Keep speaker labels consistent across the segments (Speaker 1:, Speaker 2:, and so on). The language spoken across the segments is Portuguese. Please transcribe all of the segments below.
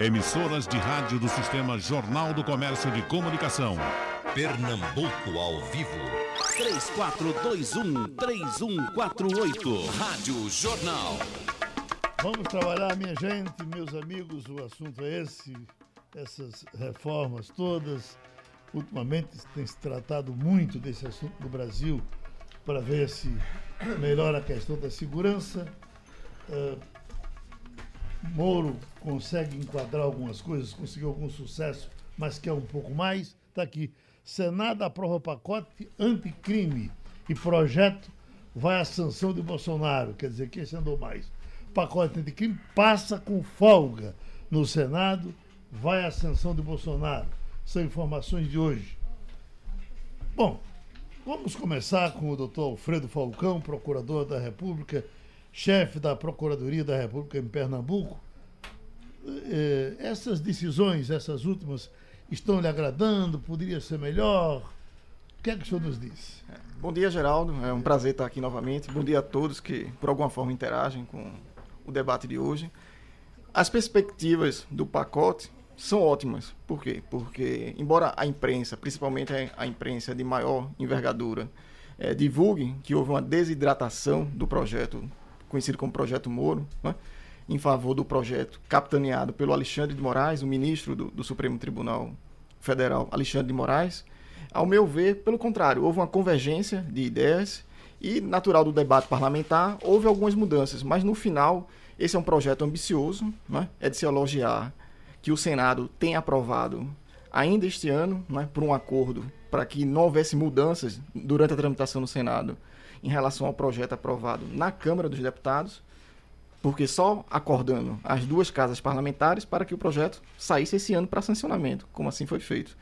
Speaker 1: Emissoras de rádio do Sistema Jornal do Comércio de Comunicação.
Speaker 2: Pernambuco ao vivo.
Speaker 3: 3421-3148.
Speaker 2: Rádio Jornal.
Speaker 4: Vamos trabalhar, minha gente, meus amigos. O assunto é esse. Essas reformas todas. Ultimamente tem se tratado muito desse assunto no Brasil para ver se melhora a questão da segurança. Uh, Moro consegue enquadrar algumas coisas, conseguiu algum sucesso, mas quer um pouco mais. Está aqui. Senado aprova pacote anticrime e projeto vai à sanção de Bolsonaro. Quer dizer, quem se andou mais? Pacote anticrime passa com folga no Senado, vai à sanção de Bolsonaro. São informações de hoje. Bom, vamos começar com o doutor Alfredo Falcão, procurador da República chefe da Procuradoria da República em Pernambuco, eh, essas decisões, essas últimas, estão lhe agradando? Poderia ser melhor? O que é que o senhor nos diz?
Speaker 5: Bom dia, Geraldo. É um prazer estar aqui novamente. Bom dia a todos que, por alguma forma, interagem com o debate de hoje. As perspectivas do pacote são ótimas. Por quê? Porque, embora a imprensa, principalmente a imprensa de maior envergadura, é, divulgue que houve uma desidratação do projeto conhecido como Projeto Moro, né, em favor do projeto capitaneado pelo Alexandre de Moraes, o ministro do, do Supremo Tribunal Federal, Alexandre de Moraes. Ao meu ver, pelo contrário, houve uma convergência de ideias e, natural do debate parlamentar, houve algumas mudanças, mas no final, esse é um projeto ambicioso, né, é de se elogiar que o Senado tenha aprovado ainda este ano, né, por um acordo, para que não houvesse mudanças durante a tramitação no Senado em relação ao projeto aprovado na Câmara dos Deputados, porque só acordando as duas casas parlamentares para que o projeto saísse esse ano para sancionamento, como assim foi feito.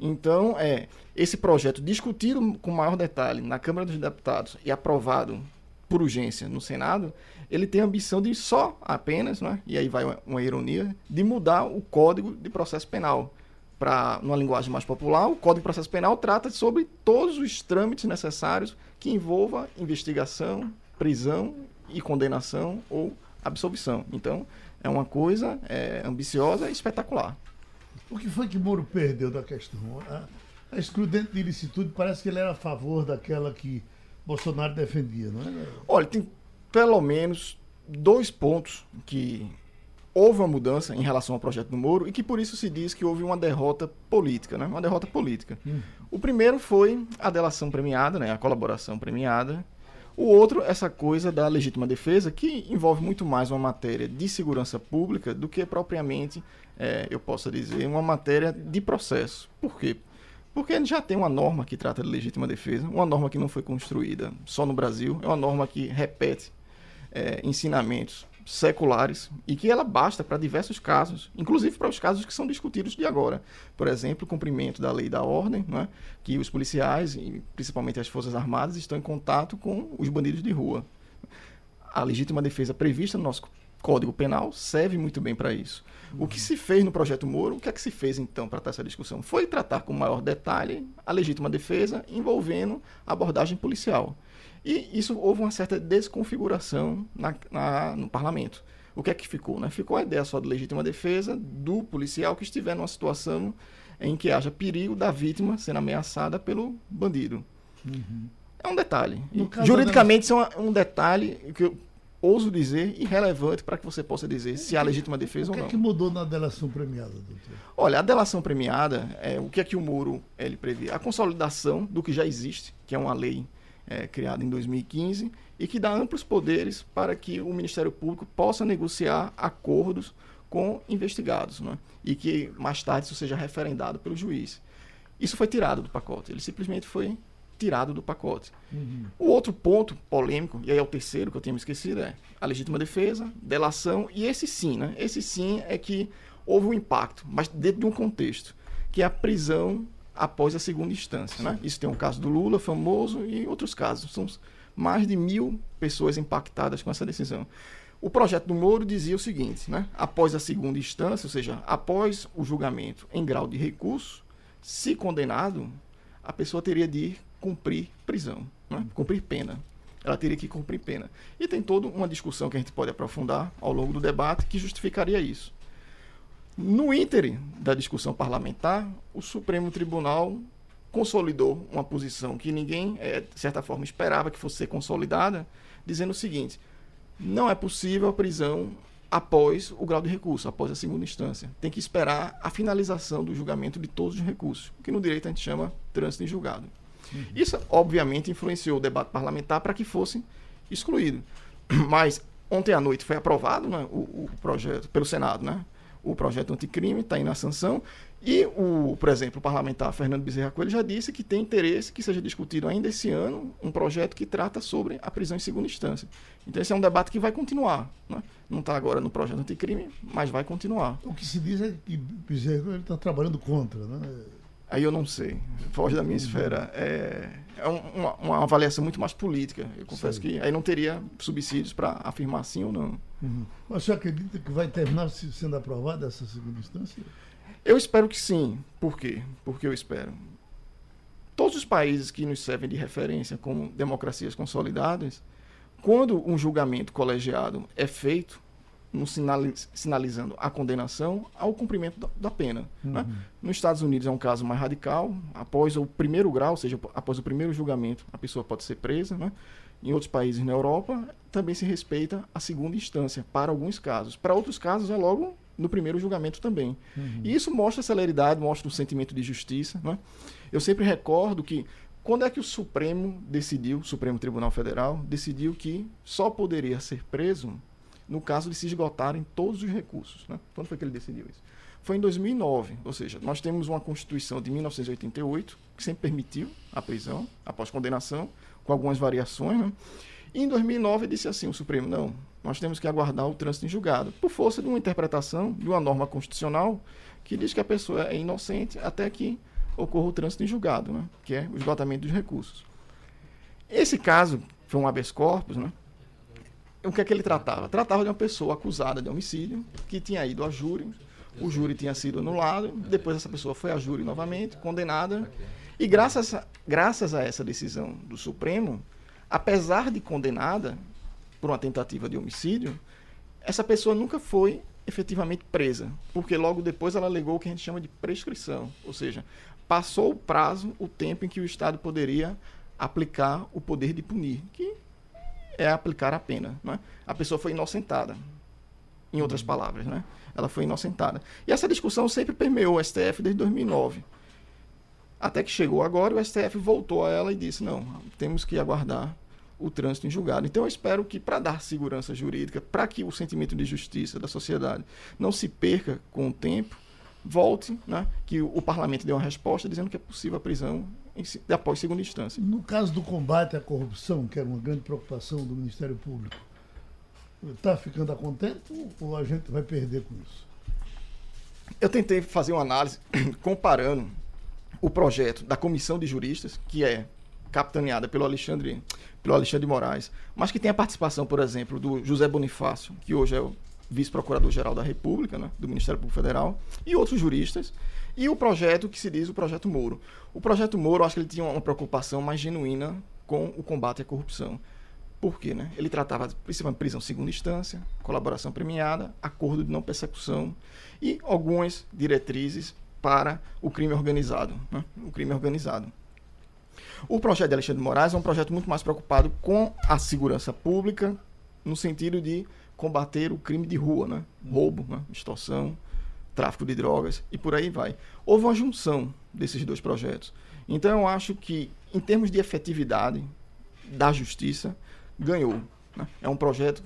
Speaker 5: Então, é, esse projeto discutido com maior detalhe na Câmara dos Deputados e aprovado por urgência no Senado, ele tem a ambição de só apenas, né, e aí vai uma, uma ironia, de mudar o Código de Processo Penal para numa linguagem mais popular, o Código de Processo Penal trata sobre todos os trâmites necessários que envolva investigação, prisão e condenação ou absolvição. Então, é uma coisa é, ambiciosa e espetacular.
Speaker 4: O que foi que Moro perdeu da questão? A, a excludente de ilicitude parece que ele era a favor daquela que Bolsonaro defendia, não é?
Speaker 5: Olha, tem pelo menos dois pontos que houve uma mudança em relação ao projeto do Moro e que por isso se diz que houve uma derrota política, né? Uma derrota política. Hum. O primeiro foi a delação premiada, né? A colaboração premiada. O outro, essa coisa da legítima defesa, que envolve muito mais uma matéria de segurança pública do que propriamente, é, eu possa dizer, uma matéria de processo. Por quê? Porque já tem uma norma que trata de legítima defesa, uma norma que não foi construída só no Brasil, é uma norma que repete é, ensinamentos seculares e que ela basta para diversos casos, inclusive para os casos que são discutidos de agora. Por exemplo, o cumprimento da lei da ordem, né, que os policiais e principalmente as Forças Armadas estão em contato com os bandidos de rua. A legítima defesa prevista no nosso Código Penal serve muito bem para isso. O que se fez no projeto Moro, o que é que se fez então para ter essa discussão? Foi tratar com maior detalhe a legítima defesa envolvendo abordagem policial. E isso houve uma certa desconfiguração na, na, no parlamento. O que é que ficou? Né? Ficou a ideia só de legítima defesa do policial que estiver numa situação em que haja perigo da vítima sendo ameaçada pelo bandido. Uhum. É um detalhe. Juridicamente, isso é um detalhe que eu ouso dizer irrelevante para que você possa dizer se há legítima defesa
Speaker 4: ou
Speaker 5: não.
Speaker 4: O que é que mudou na delação premiada, doutor?
Speaker 5: Olha, a delação premiada, é, o que é que o Muro ele prevê? A consolidação do que já existe, que é uma lei é, criada em 2015 e que dá amplos poderes para que o Ministério Público possa negociar acordos com investigados né? e que mais tarde isso seja referendado pelo juiz. Isso foi tirado do pacote, ele simplesmente foi tirado do pacote. Uhum. O outro ponto polêmico, e aí é o terceiro que eu tinha me esquecido, é a legítima defesa, delação, e esse sim, né? Esse sim é que houve um impacto, mas dentro de um contexto, que é a prisão após a segunda instância. Né? Isso tem o um caso do Lula, famoso, e outros casos. São mais de mil pessoas impactadas com essa decisão. O projeto do Moro dizia o seguinte: né? após a segunda instância, ou seja, após o julgamento em grau de recurso, se condenado, a pessoa teria de ir cumprir prisão, né? cumprir pena. Ela teria que cumprir pena. E tem toda uma discussão que a gente pode aprofundar ao longo do debate que justificaria isso. No ínterim da discussão parlamentar, o Supremo Tribunal consolidou uma posição que ninguém, é, de certa forma, esperava que fosse ser consolidada, dizendo o seguinte: não é possível a prisão após o grau de recurso, após a segunda instância. Tem que esperar a finalização do julgamento de todos os recursos, que no direito a gente chama trânsito em julgado. Uhum. Isso, obviamente, influenciou o debate parlamentar para que fosse excluído. Mas ontem à noite foi aprovado né, o, o projeto pelo Senado, né? O projeto anticrime, está aí na sanção. E, o, por exemplo, o parlamentar Fernando Bezerra Coelho já disse que tem interesse que seja discutido ainda esse ano um projeto que trata sobre a prisão em segunda instância. Então, esse é um debate que vai continuar. Né? Não está agora no projeto anticrime, mas vai continuar.
Speaker 4: O que se diz é que Bezerra Coelho está trabalhando contra. Né?
Speaker 5: Aí eu não sei. Foge da minha uhum. esfera. É, é uma, uma, avaliação muito mais política. Eu confesso que aí não teria subsídios para afirmar sim ou não.
Speaker 4: Uhum. Mas você acredita que vai terminar sendo aprovada essa segunda instância?
Speaker 5: Eu espero que sim. Por quê? Porque eu espero. Todos os países que nos servem de referência como democracias consolidadas, quando um julgamento colegiado é feito, no sinalizando a condenação ao cumprimento da, da pena. Né? Uhum. Né? Nos Estados Unidos é um caso mais radical. Após o primeiro grau, ou seja, após o primeiro julgamento, a pessoa pode ser presa. Né? Em outros países na Europa, também se respeita a segunda instância, para alguns casos. Para outros casos, é logo no primeiro julgamento também. Uhum. E isso mostra a celeridade, mostra o sentimento de justiça. Né? Eu sempre recordo que quando é que o Supremo decidiu, o Supremo Tribunal Federal, decidiu que só poderia ser preso no caso de se esgotarem todos os recursos. Né? Quando foi que ele decidiu isso? Foi em 2009, ou seja, nós temos uma Constituição de 1988 que sempre permitiu a prisão após condenação, com algumas variações. Né? E em 2009 disse assim o Supremo, não, nós temos que aguardar o trânsito em julgado, por força de uma interpretação de uma norma constitucional que diz que a pessoa é inocente até que ocorra o trânsito em julgado, né? que é o esgotamento dos recursos. Esse caso foi um habeas corpus, né? O que é que ele tratava? Tratava de uma pessoa acusada de homicídio, que tinha ido a júri, o júri tinha sido anulado, depois essa pessoa foi a júri novamente, condenada, e graças a, graças a essa decisão do Supremo, apesar de condenada por uma tentativa de homicídio, essa pessoa nunca foi efetivamente presa, porque logo depois ela alegou o que a gente chama de prescrição, ou seja, passou o prazo, o tempo em que o Estado poderia aplicar o poder de punir, que é aplicar a pena. Né? A pessoa foi inocentada, em outras palavras. Né? Ela foi inocentada. E essa discussão sempre permeou o STF desde 2009. Até que chegou agora, o STF voltou a ela e disse: não, temos que aguardar o trânsito em julgado. Então eu espero que, para dar segurança jurídica, para que o sentimento de justiça da sociedade não se perca com o tempo, volte, né, que o, o parlamento dê uma resposta dizendo que é possível a prisão em, após segunda instância.
Speaker 4: No caso do combate à corrupção, que era uma grande preocupação do Ministério Público, está ficando a contento ou a gente vai perder com isso?
Speaker 5: Eu tentei fazer uma análise comparando o projeto da comissão de juristas, que é capitaneada pelo Alexandre, pelo Alexandre Moraes, mas que tem a participação, por exemplo, do José Bonifácio, que hoje é o vice-procurador-geral da República, né, do Ministério Público Federal, e outros juristas, e o projeto que se diz o Projeto Moro. O Projeto Moro, acho que ele tinha uma preocupação mais genuína com o combate à corrupção. Por quê? Né? Ele tratava principalmente prisão segunda instância, colaboração premiada, acordo de não persecução e algumas diretrizes para o crime organizado. Né? O crime organizado. O projeto de Alexandre de Moraes é um projeto muito mais preocupado com a segurança pública, no sentido de combater o crime de rua, né? roubo, né? extorsão, tráfico de drogas e por aí vai. Houve uma junção desses dois projetos. Então eu acho que, em termos de efetividade da justiça, ganhou. Né? É um projeto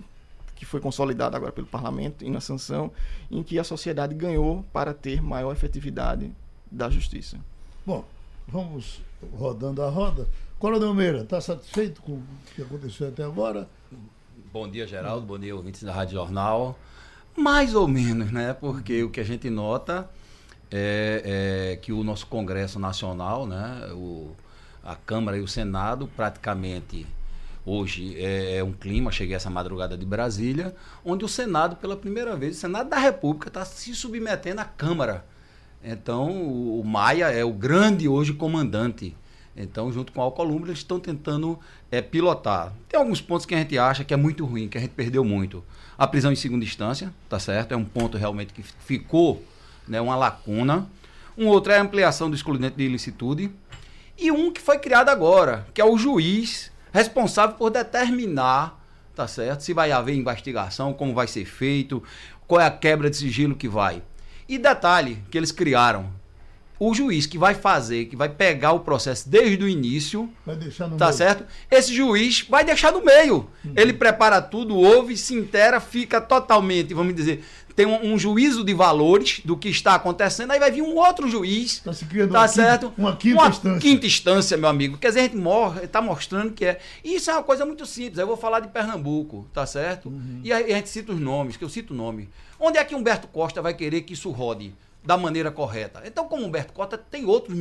Speaker 5: que foi consolidado agora pelo parlamento e na sanção, em que a sociedade ganhou para ter maior efetividade da justiça.
Speaker 4: Bom, vamos rodando a roda. Coronel Meira, está satisfeito com o que aconteceu até agora?
Speaker 6: Bom dia, Geraldo. Bom dia, ouvintes da Rádio Jornal. Mais ou menos, né? Porque o que a gente nota é, é que o nosso Congresso Nacional, né? O, a Câmara e o Senado, praticamente hoje é, é, um clima. Cheguei essa madrugada de Brasília, onde o Senado, pela primeira vez, o Senado da República está se submetendo à Câmara. Então, o, o Maia é o grande hoje comandante. Então, junto com o Alcolumbre, eles estão tentando é, pilotar. Tem alguns pontos que a gente acha que é muito ruim, que a gente perdeu muito. A prisão em segunda instância, tá certo? É um ponto realmente que ficou né, uma lacuna. Um outro é a ampliação do excludente de ilicitude. E um que foi criado agora, que é o juiz responsável por determinar, tá certo? Se vai haver investigação, como vai ser feito, qual é a quebra de sigilo que vai. E detalhe que eles criaram, o juiz que vai fazer, que vai pegar o processo desde o início,
Speaker 4: Vai deixar no
Speaker 6: tá
Speaker 4: meio.
Speaker 6: certo? Esse juiz vai deixar no meio. Ele prepara tudo, ouve, se intera, fica totalmente, vamos dizer, tem um, um juízo de valores do que está acontecendo, aí vai vir um outro juiz,
Speaker 4: Tá se criando
Speaker 6: tá
Speaker 4: uma quinta-
Speaker 6: certo?
Speaker 4: uma quinta instância.
Speaker 6: quinta instância, meu amigo. Quer dizer, a gente morre, está mostrando que é. E isso é uma coisa muito simples. Eu vou falar de Pernambuco, tá certo?
Speaker 4: Uhum.
Speaker 6: E aí a gente cita os nomes, que eu cito o nome. Onde é que Humberto Costa vai querer que isso rode da maneira correta? Então, como Humberto Costa, tem outros,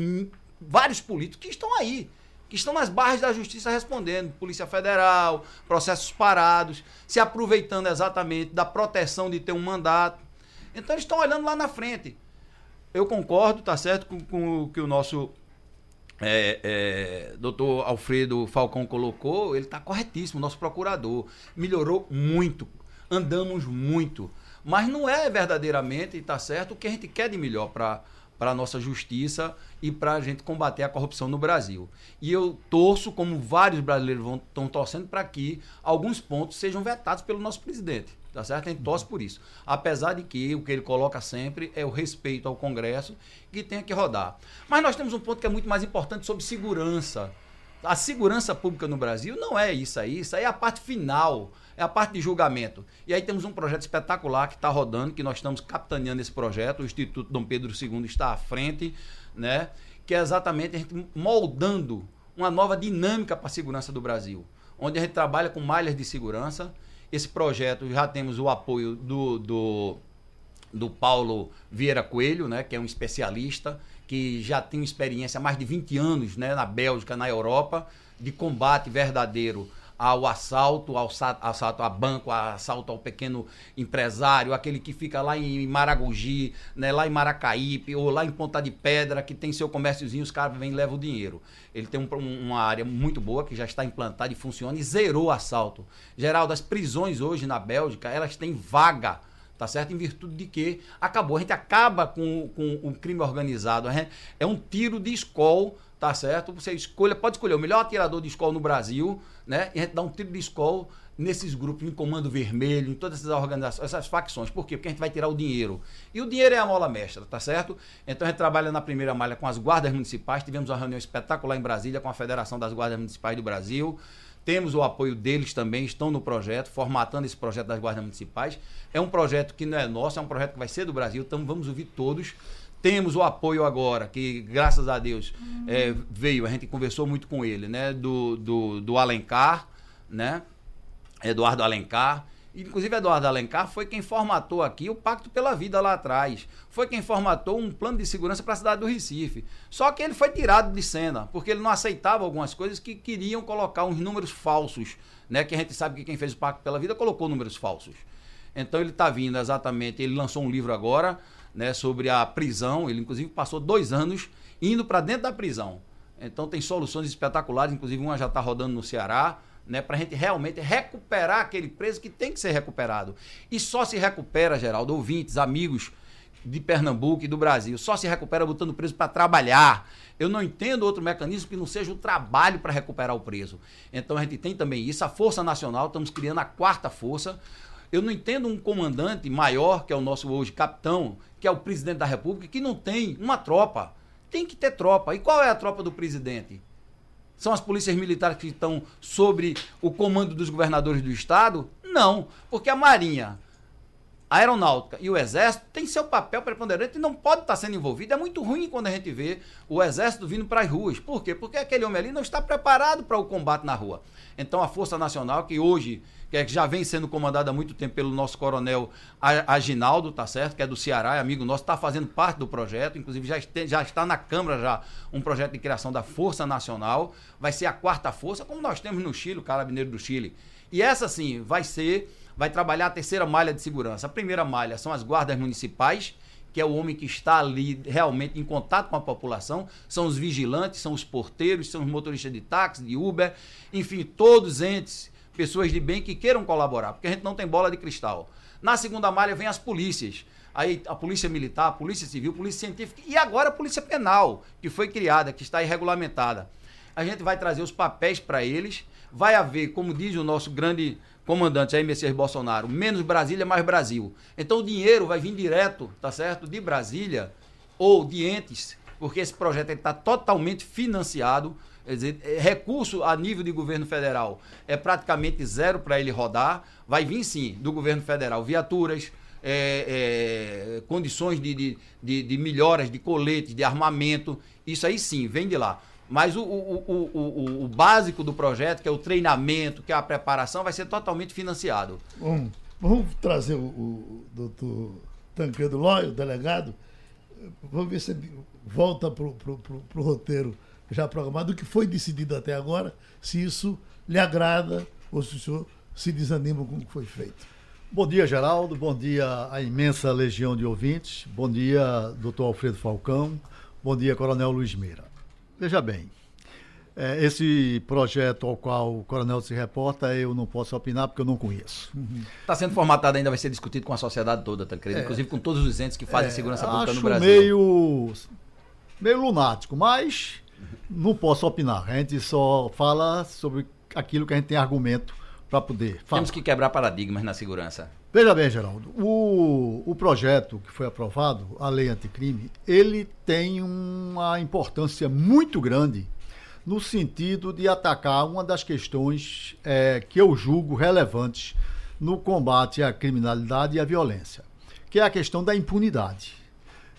Speaker 6: vários políticos que estão aí. Que estão nas barras da justiça respondendo, Polícia Federal, processos parados, se aproveitando exatamente da proteção de ter um mandato. Então eles estão olhando lá na frente. Eu concordo, tá certo, com, com o que o nosso é, é, doutor Alfredo Falcão colocou, ele está corretíssimo, nosso procurador. Melhorou muito, andamos muito. Mas não é verdadeiramente, tá certo, o que a gente quer de melhor para para a nossa justiça e para a gente combater a corrupção no Brasil. E eu torço, como vários brasileiros estão torcendo, para que alguns pontos sejam vetados pelo nosso presidente. Tá certo? A gente torce por isso. Apesar de que o que ele coloca sempre é o respeito ao Congresso que tem que rodar. Mas nós temos um ponto que é muito mais importante sobre segurança. A segurança pública no Brasil não é isso aí, isso aí é a parte final, é a parte de julgamento. E aí temos um projeto espetacular que está rodando, que nós estamos capitaneando esse projeto, o Instituto Dom Pedro II está à frente, né? que é exatamente a gente moldando uma nova dinâmica para a segurança do Brasil, onde a gente trabalha com malhas de segurança. Esse projeto já temos o apoio do, do do Paulo Vieira Coelho, né, que é um especialista, que já tem experiência há mais de 20 anos né, na Bélgica, na Europa, de combate verdadeiro ao assalto, ao sa- assalto a banco, ao assalto ao pequeno empresário, aquele que fica lá em Maragogi, né, lá em Maracaípe, ou lá em Ponta de Pedra, que tem seu comérciozinho, os caras vêm e levam o dinheiro. Ele tem um- um- uma área muito boa, que já está implantada e funciona, e zerou o assalto. Geraldo, as prisões hoje na Bélgica, elas têm vaga tá certo? Em virtude de que acabou. A gente acaba com, com o crime organizado. Gente- é um tiro de escola, tá certo? Você escolha, pode escolher o melhor atirador de escola no Brasil, né? E a gente dá um tiro de escola nesses grupos, em Comando Vermelho, em todas essas organizações, essas facções. Por quê? Porque a gente vai tirar o dinheiro. E o dinheiro é a mola mestra, tá certo? Então a gente trabalha na primeira malha com as guardas municipais. Tivemos uma reunião espetacular em Brasília com a Federação das Guardas Municipais do Brasil. Temos o apoio deles também, estão no projeto, formatando esse projeto das guardas municipais. É um projeto que não é nosso, é um projeto que vai ser do Brasil, então vamos ouvir todos. Temos o apoio agora, que graças a Deus é, veio, a gente conversou muito com ele, né? Do, do, do Alencar, né? Eduardo Alencar. Inclusive, Eduardo Alencar foi quem formatou aqui o Pacto pela Vida lá atrás. Foi quem formatou um plano de segurança para a cidade do Recife. Só que ele foi tirado de cena, porque ele não aceitava algumas coisas que queriam colocar uns números falsos, né? Que a gente sabe que quem fez o Pacto pela Vida colocou números falsos. Então ele está vindo exatamente, ele lançou um livro agora, né, sobre a prisão. Ele inclusive passou dois anos indo para dentro da prisão. Então tem soluções espetaculares, inclusive uma já está rodando no Ceará, né, para a gente realmente recuperar aquele preso que tem que ser recuperado. E só se recupera, Geraldo, ouvintes, amigos de Pernambuco e do Brasil, só se recupera botando o preso para trabalhar. Eu não entendo outro mecanismo que não seja o trabalho para recuperar o preso. Então a gente tem também isso, a Força Nacional, estamos criando a quarta força. Eu não entendo um comandante maior, que é o nosso hoje capitão, que é o presidente da República, que não tem uma tropa. Tem que ter tropa. E qual é a tropa do presidente? São as polícias militares que estão sobre o comando dos governadores do estado? Não, porque a Marinha, a Aeronáutica e o Exército têm seu papel preponderante e não pode estar sendo envolvido. É muito ruim quando a gente vê o Exército vindo para as ruas. Por quê? Porque aquele homem ali não está preparado para o combate na rua. Então a Força Nacional, que hoje que é- que já vem sendo comandada há muito tempo pelo nosso coronel Aginaldo, tá certo? Que é do Ceará, é amigo nosso, está fazendo parte do projeto, inclusive já, este- já está na Câmara já um projeto de criação da Força Nacional, vai ser a quarta força, como nós temos no Chile, o Carabineiro do Chile. E essa sim vai ser, vai trabalhar a terceira malha de segurança. A primeira malha são as guardas municipais, que é o homem que está ali realmente em contato com a população, são os vigilantes, são os porteiros, são os motoristas de táxi, de Uber, enfim, todos entes, pessoas de bem que queiram colaborar, porque a gente não tem bola de cristal. Na segunda malha vem as polícias. aí a Polícia Militar, a Polícia Civil, a Polícia Científica e agora a Polícia Penal, que foi criada, que está aí regulamentada. A gente vai trazer os papéis para eles, vai haver, como diz o nosso grande comandante aí, Messias Bolsonaro, menos Brasília, mais Brasil. Então o dinheiro vai vir direto, tá certo? De Brasília ou de entes, porque esse projeto está totalmente financiado. Quer dizer, é, recurso a nível de governo federal é praticamente zero para ele rodar. Vai vir sim do governo federal viaturas, é, é, condições de, de, de, de melhoras de coletes, de armamento. Isso aí sim, vem de lá. Mas o, o, o, o, básico do projeto, que é o treinamento, que é a preparação, vai ser totalmente financiado.
Speaker 4: Vamos, vamos trazer o, doutor Tancredo Lóio, delegado. Vamos ver se ele volta para o roteiro já programado, o que foi decidido até agora, se isso lhe agrada ou se o senhor se desanima com o que foi feito.
Speaker 7: Bom dia, Geraldo. Bom dia à imensa legião de ouvintes. Bom dia, doutor Alfredo Falcão. Bom dia, Coronel Luiz Meira. Veja bem, é, esse projeto ao qual o coronel se reporta, eu não posso opinar porque eu não conheço.
Speaker 6: Está uhum. sendo formatado ainda, vai ser discutido com a sociedade toda, tá, é, inclusive com todos os entes que fazem é, segurança pública no Brasil.
Speaker 7: meio, meio lunático, mas não posso opinar. A gente só fala sobre aquilo que a gente tem argumento para poder falar.
Speaker 6: Temos que quebrar paradigmas na segurança.
Speaker 7: Veja bem, Geraldo, o, o projeto que foi aprovado, a lei anticrime, ele tem uma importância muito grande no sentido de atacar uma das questões é, que eu julgo relevantes no combate à criminalidade e à violência, que é a questão da impunidade.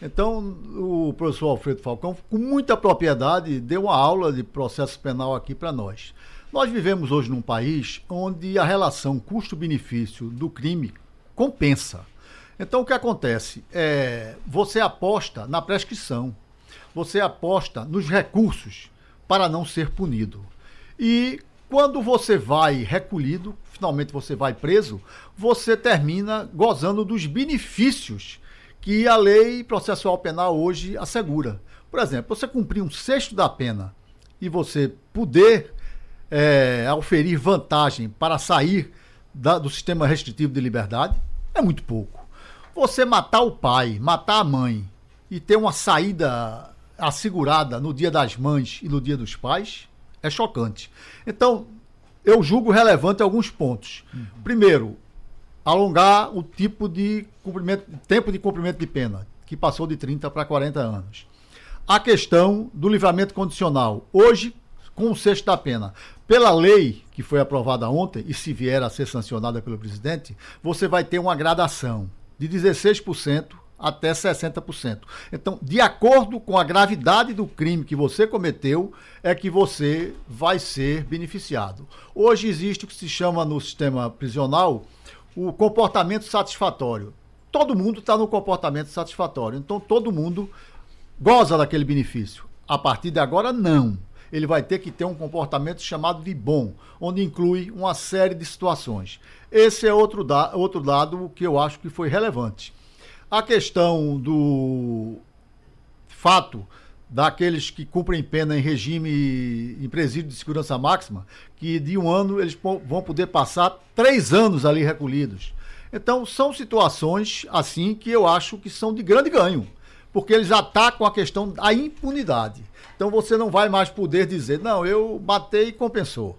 Speaker 7: Então, o professor Alfredo Falcão, com muita propriedade, deu uma aula de processo penal aqui para nós. Nós vivemos hoje num país onde a relação custo-benefício do crime compensa. Então o que acontece? É, você aposta na prescrição, você aposta nos recursos para não ser punido. E quando você vai recolhido, finalmente você vai preso, você termina gozando dos benefícios que a lei processual penal hoje assegura. Por exemplo, você cumprir um sexto da pena e você poder é, oferir vantagem para sair da, do sistema restritivo de liberdade, é muito pouco. Você matar o pai, matar a mãe e ter uma saída assegurada no dia das mães e no dia dos pais é chocante. Então, eu julgo relevante alguns pontos. Uhum. Primeiro, alongar o tipo de cumprimento, tempo de cumprimento de pena, que passou de 30 para 40 anos. A questão do livramento condicional. Hoje, com o sexto da pena. Pela lei que foi aprovada ontem, e se vier a ser sancionada pelo presidente, você vai ter uma gradação de 16% até 60%. Então, de acordo com a gravidade do crime que você cometeu, é que você vai ser beneficiado. Hoje existe o que se chama no sistema prisional o comportamento satisfatório. Todo mundo está no comportamento satisfatório, então todo mundo goza daquele benefício. A partir de agora, não ele vai ter que ter um comportamento chamado de bom, onde inclui uma série de situações. Esse é outro, da, outro dado que eu acho que foi relevante. A questão do fato daqueles que cumprem pena em regime em presídio de segurança máxima, que de um ano eles vão poder passar três anos ali recolhidos. Então, são situações assim que eu acho que são de grande ganho, porque eles atacam a questão da impunidade. Então você não vai mais poder dizer, não, eu matei e compensou.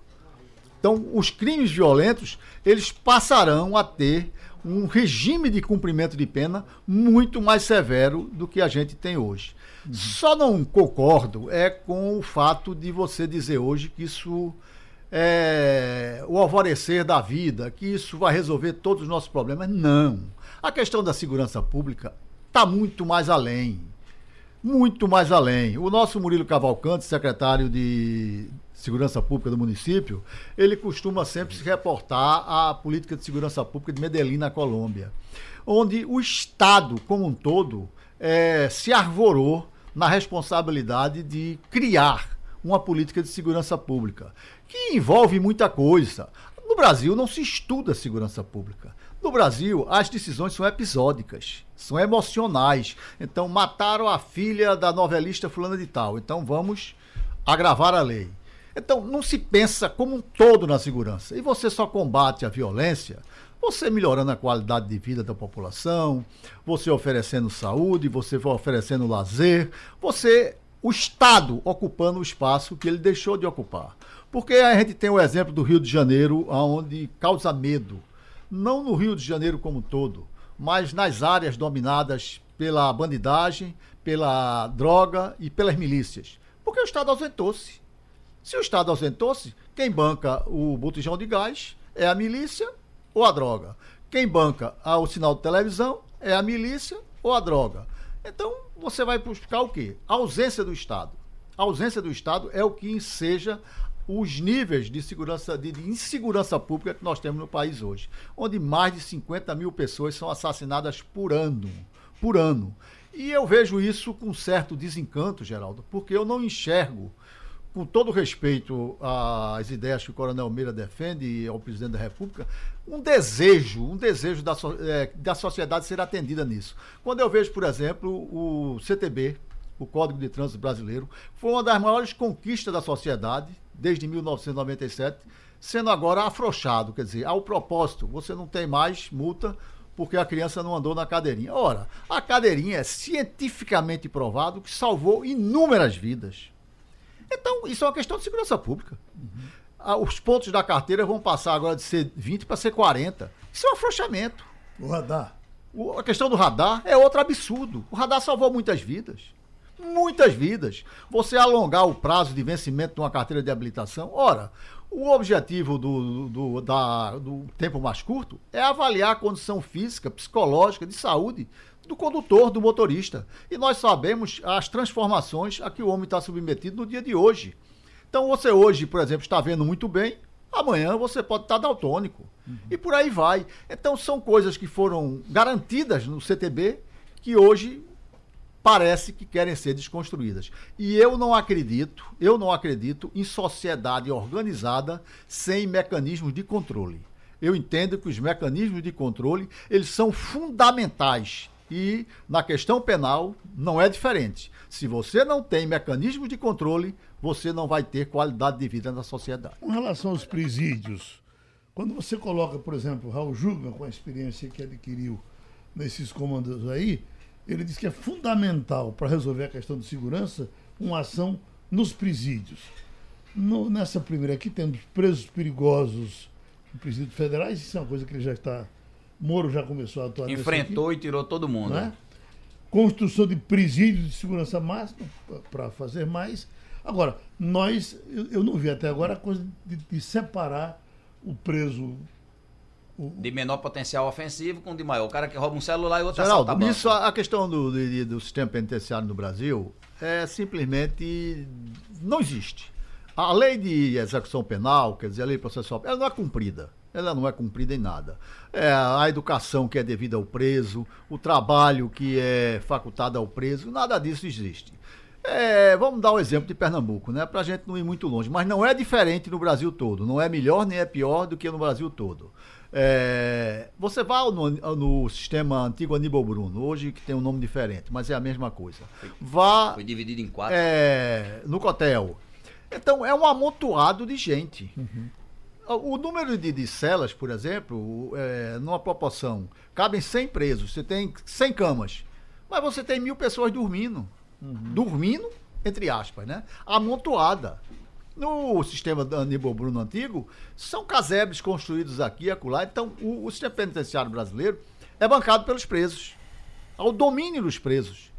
Speaker 7: Então, os crimes violentos, eles passarão a ter um regime de cumprimento de pena muito mais severo do que a gente tem hoje. Só não concordo é com o fato de você dizer hoje que isso é o alvorecer da vida, que isso vai resolver todos os nossos problemas. Não. A questão da segurança pública está muito mais além muito mais além. O nosso Murilo Cavalcante, secretário de Segurança Pública do município, ele costuma sempre se reportar à política de segurança pública de Medellín, na Colômbia, onde o Estado, como um todo, é, se arvorou na responsabilidade de criar uma política de segurança pública, que envolve muita coisa. No Brasil não se estuda segurança pública. No Brasil, as decisões são episódicas, são emocionais. Então, mataram a filha da novelista fulana de tal. Então, vamos agravar a lei. Então, não se pensa como um todo na segurança. E você só combate a violência Você melhorando a qualidade de vida da população, você oferecendo saúde, você oferecendo lazer, você o Estado ocupando o espaço que ele deixou de ocupar. Porque a gente tem o exemplo do Rio de Janeiro, onde causa medo. Não no Rio de Janeiro como um todo, mas nas áreas dominadas pela bandidagem, pela droga e pelas milícias. Porque o Estado ausentou-se. Se o Estado ausentou-se, quem banca o botijão de gás é a milícia ou a droga. Quem banca o sinal de televisão é a milícia ou a droga. Então, você vai buscar o quê? A ausência do Estado. A ausência do Estado é o que enseja os níveis de segurança, de, insegurança pública que nós temos no país hoje, onde mais de 50 mil pessoas são assassinadas por ano. Por ano. E eu vejo isso com certo desencanto, Geraldo, porque eu não enxergo, com todo respeito às ideias que o Coronel Meira defende ao presidente da República, um desejo, um desejo da, é, da sociedade ser atendida nisso. Quando eu vejo, por exemplo, o CTB, o Código de Trânsito Brasileiro, foi uma das maiores conquistas da sociedade desde 1997, sendo agora afrouxado. Quer dizer, ao propósito, você não tem mais multa porque a criança não andou na cadeirinha. Ora, a cadeirinha é cientificamente provado que salvou inúmeras vidas. Então, isso é uma questão de segurança pública. Uhum. Os pontos da carteira vão passar agora de ser 20 para ser 40. Isso é um afrouxamento.
Speaker 4: O radar.
Speaker 7: O, a questão do radar é outro absurdo. O radar salvou muitas vidas muitas vidas. Você alongar o prazo de vencimento de uma carteira de habilitação, ora, o objetivo do, do, da, do tempo mais curto é avaliar a condição física, psicológica, de saúde do condutor, do motorista. E nós sabemos as transformações a que o homem está submetido no dia de hoje. Então, você hoje, por exemplo, está vendo muito bem, amanhã você pode estar daltônico. Uhum. E por aí vai. Então, são coisas que foram garantidas no CTB que hoje parece que querem ser desconstruídas. E eu não acredito, eu não acredito em sociedade organizada sem mecanismos de controle. Eu entendo que os mecanismos de controle, eles são fundamentais e na questão penal não é diferente. Se você não tem mecanismos de controle, você não vai ter qualidade de vida na sociedade.
Speaker 4: Com relação aos presídios, quando você coloca, por exemplo, Raul Juga, com a experiência que adquiriu nesses comandos aí, ele diz que é fundamental para resolver a questão de segurança uma ação nos presídios. No, nessa primeira aqui temos presos perigosos em presídios federais, isso é uma coisa que ele já está. Moro já começou a atuar
Speaker 6: Enfrentou e tirou todo mundo.
Speaker 4: É? Construção de presídios de segurança máxima para fazer mais. Agora, nós, eu, eu, não vi até agora a coisa de, de separar o preso
Speaker 6: de menor potencial ofensivo com de maior. O cara que rouba um celular e outro
Speaker 7: Geraldo, assalta isso a, a questão do, do, do sistema penitenciário no Brasil é simplesmente não existe. A lei de execução penal, quer dizer, a lei processual, ela não é cumprida. Ela não é cumprida em nada. É a educação que é devida ao preso, o trabalho que é facultado ao preso, nada disso existe. É, vamos dar o um exemplo de Pernambuco, né? Para a gente não ir muito longe. Mas não é diferente no Brasil todo. Não é melhor nem é pior do que no Brasil todo. É, você vai no, no, sistema antigo Aníbal Bruno, hoje que tem um nome diferente, mas é a mesma coisa. Vá.
Speaker 6: Foi dividido em quatro.
Speaker 7: É, no Cotel. Então, é um amontoado de gente. Uhum. O número de, de, celas, por exemplo, é, numa proporção, cabem 100 presos, você tem 100 camas, mas você tem mil pessoas dormindo. Uhum. Dormindo, entre aspas, né? Amontoada. No sistema do Aníbal Bruno antigo, são casebres construídos aqui e acolá. Então, o, o sistema penitenciário brasileiro é bancado pelos presos, ao domínio dos presos.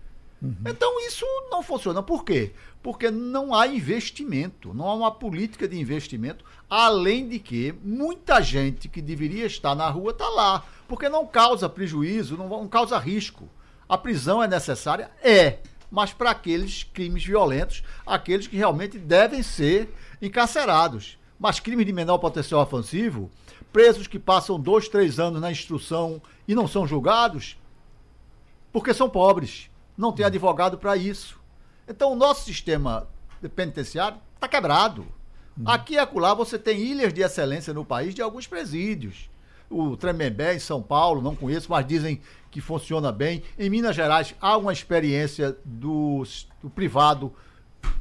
Speaker 7: Uhum. Então, isso não funciona. Por quê? Porque não há investimento, não há uma política de investimento, além de que muita gente que deveria estar na rua está lá, porque não causa prejuízo, não, não causa risco. A prisão é necessária? É mas para aqueles crimes violentos, aqueles que realmente devem ser encarcerados. Mas crimes de menor potencial ofensivo, presos que passam dois, três anos na instrução e não são julgados, porque são pobres, não tem advogado para isso. Então o nosso sistema penitenciário está quebrado. Uhum. Aqui e acolá você tem ilhas de excelência no país de alguns presídios. O Tremembé em São Paulo, não conheço, mas dizem que funciona bem. Em Minas Gerais há uma experiência do, do privado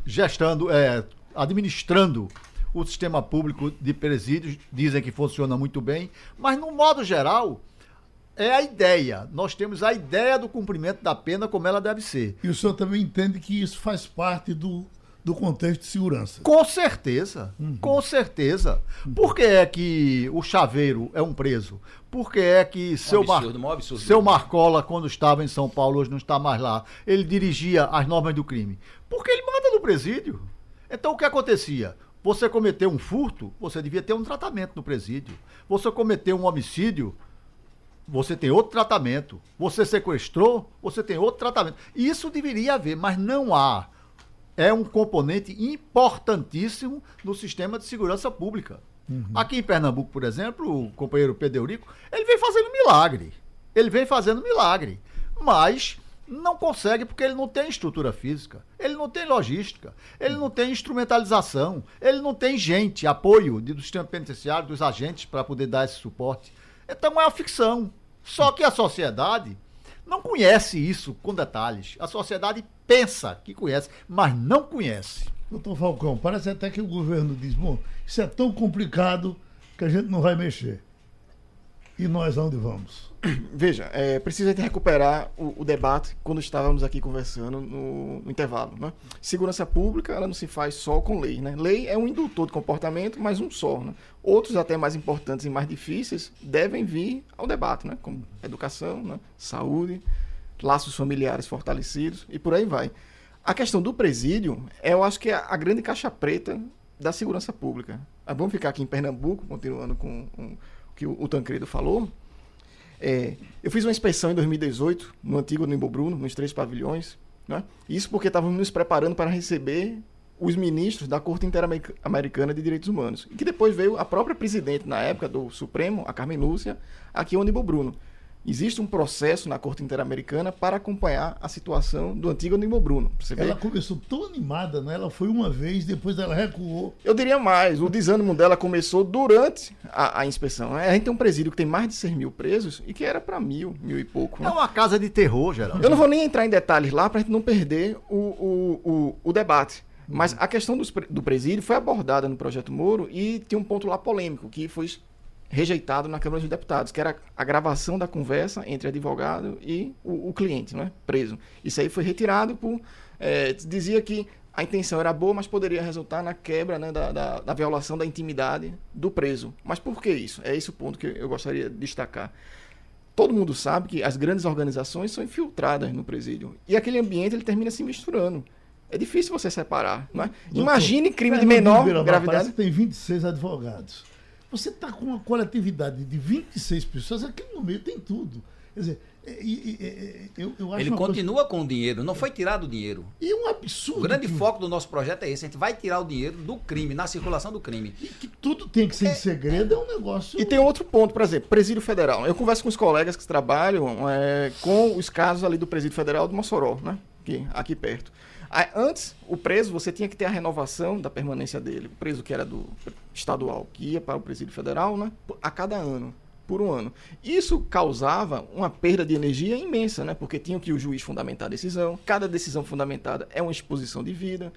Speaker 7: gestando, é, administrando o sistema público de presídios dizem que funciona muito bem, mas no modo geral é a ideia. Nós temos a ideia do cumprimento da pena como ela deve ser.
Speaker 4: E o senhor também entende que isso faz parte do, do contexto de segurança?
Speaker 7: Com certeza, uhum. com certeza. Por que é que o chaveiro é um preso? Por que é que seu, absurdo, Mar... seu Marcola, quando estava em São Paulo, hoje não está mais lá, ele dirigia as normas do crime? Porque ele manda no presídio. Então o que acontecia? Você cometeu um furto, você devia ter um tratamento no presídio. Você cometeu um homicídio, você tem outro tratamento. Você sequestrou, você tem outro tratamento. Isso deveria haver, mas não há. É um componente importantíssimo no sistema de segurança pública. Uhum. Aqui em Pernambuco, por exemplo, o companheiro Pedro Eurico, ele vem fazendo milagre. Ele vem fazendo milagre. Mas não consegue porque ele não tem estrutura física, ele não tem logística, ele não tem instrumentalização, ele não tem gente, apoio do sistema penitenciário, dos agentes para poder dar esse suporte. Então é uma ficção. Só que a sociedade não conhece isso com detalhes. A sociedade pensa que conhece, mas não conhece.
Speaker 4: Doutor Falcão, parece até que o governo diz: bom, isso é tão complicado que a gente não vai mexer. E nós aonde vamos?
Speaker 5: Veja, é, precisa recuperar o, o, debate quando estávamos aqui conversando no, no, intervalo. Né? Segurança pública ela não se faz só com lei. Né? Lei é um indutor de comportamento, mas um só. Né? Outros, até mais importantes e mais difíceis, devem vir ao debate, né? como educação, né? saúde, laços familiares fortalecidos e por aí vai. A questão do presídio, é, eu acho que é a grande caixa preta da segurança pública. Vamos ficar aqui em Pernambuco, continuando com, o que o Tancredo falou. É, eu fiz uma inspeção em 2018 no antigo Nimbo Bruno, nos três pavilhões. Né? Isso porque estávamos nos preparando para receber os ministros da Corte Interamericana de Direitos Humanos. E que depois veio a própria presidente, na época do Supremo, a Carmen Lúcia, aqui onde Bruno. Existe um processo na Corte Interamericana para acompanhar a situação do antigo Nimo Bruno.
Speaker 4: ela começou tão animada, né? Ela foi uma vez, depois ela recuou.
Speaker 5: Eu diria mais, o desânimo dela começou durante a, a inspeção. A gente tem um presídio que tem mais de 6 mil presos e que era para mil, mil e pouco.
Speaker 7: Né? É uma casa de terror, Geraldo.
Speaker 5: Eu não vou nem entrar em detalhes lá para a gente não perder o, o, o, o debate. Mas uhum. a questão do, do presídio foi abordada no projeto Moro e tinha um ponto lá polêmico, que foi rejeitado na Câmara dos Deputados, que era a gravação da conversa entre advogado e o, o cliente, né, preso. Isso aí foi retirado por. É, dizia que a intenção era boa, mas poderia resultar na quebra né, da, da, da, violação da intimidade do preso. Mas por que isso? É esse o ponto que eu gostaria de destacar. Todo mundo sabe que as grandes organizações são infiltradas no presídio. E aquele ambiente ele termina se misturando. É difícil você separar. Não é? Imagine crime de menor gravidade.
Speaker 4: Tem 26 advogados. Você está com uma coletividade de 26 pessoas, aqui no meio tem tudo. Quer dizer, é, é, é, eu, eu
Speaker 6: Ele continua coisa... com o dinheiro, não foi tirado o dinheiro.
Speaker 4: E um absurdo.
Speaker 6: O grande que... foco do nosso projeto é esse: a gente vai tirar o dinheiro do crime, na circulação do crime.
Speaker 4: E que tudo tem que ser é... em segredo é um negócio.
Speaker 5: E tem outro ponto, por exemplo, Presídio Federal. Eu converso com os colegas que trabalham é, com os casos ali do Presídio Federal do Mossoró, né? Aqui, aqui perto. Antes, o preso, você tinha que ter a renovação da permanência dele. O preso que era do estadual, que ia para o presídio federal, né? A cada ano, por um ano. Isso causava uma perda de energia imensa, né? Porque tinha que o juiz fundamentar a decisão. Cada decisão fundamentada é uma exposição de vida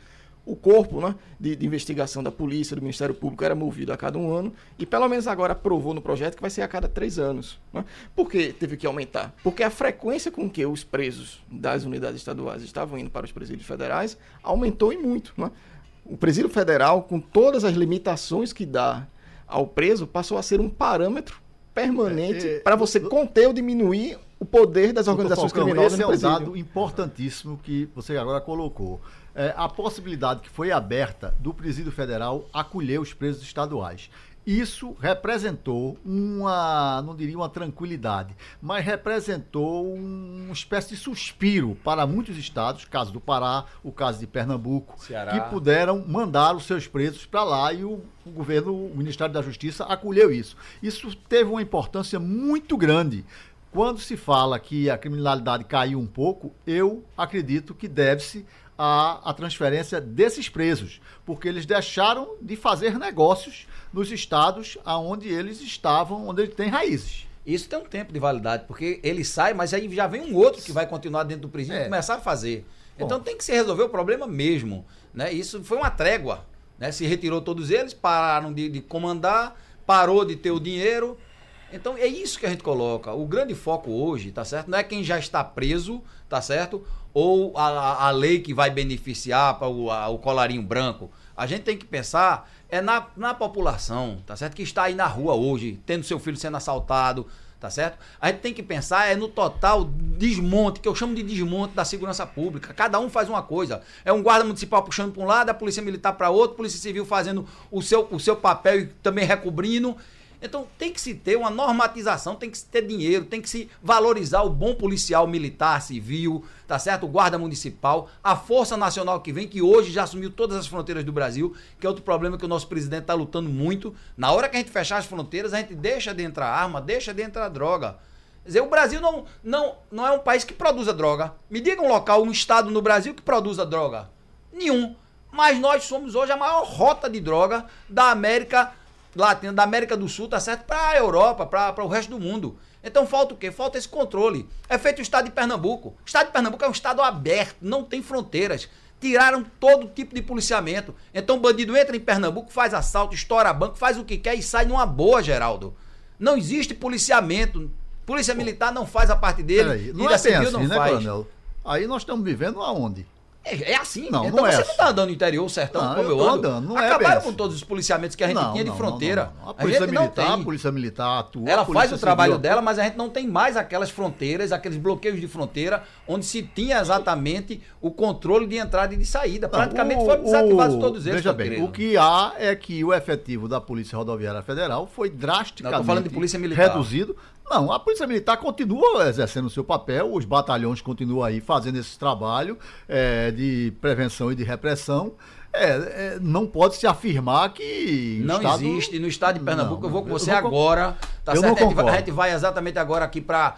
Speaker 5: o corpo né, de, de, investigação da polícia, do Ministério Público, era movido a cada um ano, e pelo menos agora aprovou no projeto que vai ser a cada três anos. Né? Por que teve que aumentar? Porque a frequência com que os presos das unidades estaduais estavam indo para os presídios federais aumentou e muito. Né? O presídio federal, com todas as limitações que dá ao preso, passou a ser um parâmetro permanente é, é, para você conter ou diminuir o poder das organizações Falcão, criminosas.
Speaker 7: Esse é um dado importantíssimo que você agora colocou é, a possibilidade que foi aberta do Presídio Federal acolher os presos estaduais. Isso representou uma, não diria uma tranquilidade, mas representou uma espécie de suspiro para muitos estados, caso do Pará, o caso de Pernambuco, Ceará. que puderam mandar os seus presos para lá e o, o governo, o Ministério da Justiça acolheu isso. Isso teve uma importância muito grande. Quando se fala que a criminalidade caiu um pouco, eu acredito que deve-se a, a transferência desses presos, porque eles deixaram de fazer negócios nos estados onde eles estavam, onde ele tem raízes.
Speaker 6: Isso tem um tempo de validade, porque ele sai, mas aí já vem um outro que vai continuar dentro do presídio é. e começar a fazer. Bom. Então tem que se resolver o problema mesmo. Né? Isso foi uma trégua. Né? Se retirou todos eles, pararam de, de comandar, parou de ter o dinheiro. Então é isso que a gente coloca. O grande foco hoje, tá certo? Não é quem já está preso, tá certo? Ou a, a lei que vai beneficiar para o, o colarinho branco. A gente tem que pensar é na, na população, tá certo? Que está aí na rua hoje, tendo seu filho sendo assaltado, tá certo? A gente tem que pensar é no total desmonte, que eu chamo de desmonte da segurança pública. Cada um faz uma coisa. É um guarda municipal puxando para um lado, a polícia militar para outro, a polícia civil fazendo o seu, o seu papel e também recobrindo. Então tem que se ter uma normatização, tem que se ter dinheiro, tem que se valorizar o bom policial militar, civil, tá certo? O guarda municipal, a Força Nacional que vem, que hoje já assumiu todas as fronteiras do Brasil, que é outro problema que o nosso presidente está lutando muito. Na hora que a gente fechar as fronteiras, a gente deixa de entrar arma, deixa de entrar droga. Quer dizer, o Brasil não, não, não é um país que produza droga. Me diga um local, um estado no Brasil que produza droga. Nenhum. Mas nós somos hoje a maior rota de droga da América da América do Sul, tá certo? Para a Europa, para o resto do mundo. Então falta o quê? Falta esse controle. É feito o estado de Pernambuco. O estado de Pernambuco é um estado aberto, não tem fronteiras. Tiraram todo tipo de policiamento. Então o bandido entra em Pernambuco, faz assalto, estoura banco, faz o que quer e sai numa boa, Geraldo. Não existe policiamento. Polícia militar não faz a parte dele.
Speaker 7: Peraí,
Speaker 6: e
Speaker 7: não
Speaker 6: da
Speaker 7: é
Speaker 6: civil
Speaker 7: assim,
Speaker 6: não
Speaker 7: né,
Speaker 6: faz.
Speaker 7: Coronel? Aí nós estamos vivendo aonde?
Speaker 6: É, é assim.
Speaker 7: Não,
Speaker 6: então
Speaker 7: não é
Speaker 6: você
Speaker 7: assim.
Speaker 6: não tá andando no interior, sertão,
Speaker 7: Não,
Speaker 6: como
Speaker 7: eu
Speaker 6: eu, ando.
Speaker 7: andando, não é
Speaker 6: Acabaram
Speaker 7: bem
Speaker 6: com
Speaker 7: assim.
Speaker 6: todos os policiamentos que a gente
Speaker 7: Não,
Speaker 6: tinha de fronteira.
Speaker 7: A
Speaker 6: A
Speaker 7: polícia militar, a polícia militar atua.
Speaker 6: Ela faz o trabalho
Speaker 7: civil
Speaker 6: dela, mas a gente não tem mais aquelas fronteiras, aqueles bloqueios de fronteira, onde se tinha exatamente o controle de entrada e de saída. Praticamente
Speaker 7: o-
Speaker 6: foram desativados
Speaker 7: o-
Speaker 6: todos eles.
Speaker 7: Veja bem, o que há é que o efetivo da Polícia Rodoviária Federal foi drasticamente
Speaker 6: Não, falando de polícia militar.
Speaker 7: reduzido. Não, a Polícia Militar continua exercendo o seu papel, os batalhões continuam aí fazendo esse trabalho eh, de prevenção e de repressão. É, é, não pode se afirmar que.
Speaker 6: Não
Speaker 7: Estado-
Speaker 6: existe. No estado de Pernambuco,
Speaker 7: Não,
Speaker 6: eu vou com você
Speaker 7: não con-
Speaker 6: agora. Tá
Speaker 7: eu
Speaker 6: certo?
Speaker 7: não
Speaker 6: a, gente vai,
Speaker 7: concordo.
Speaker 6: a gente vai exatamente agora aqui para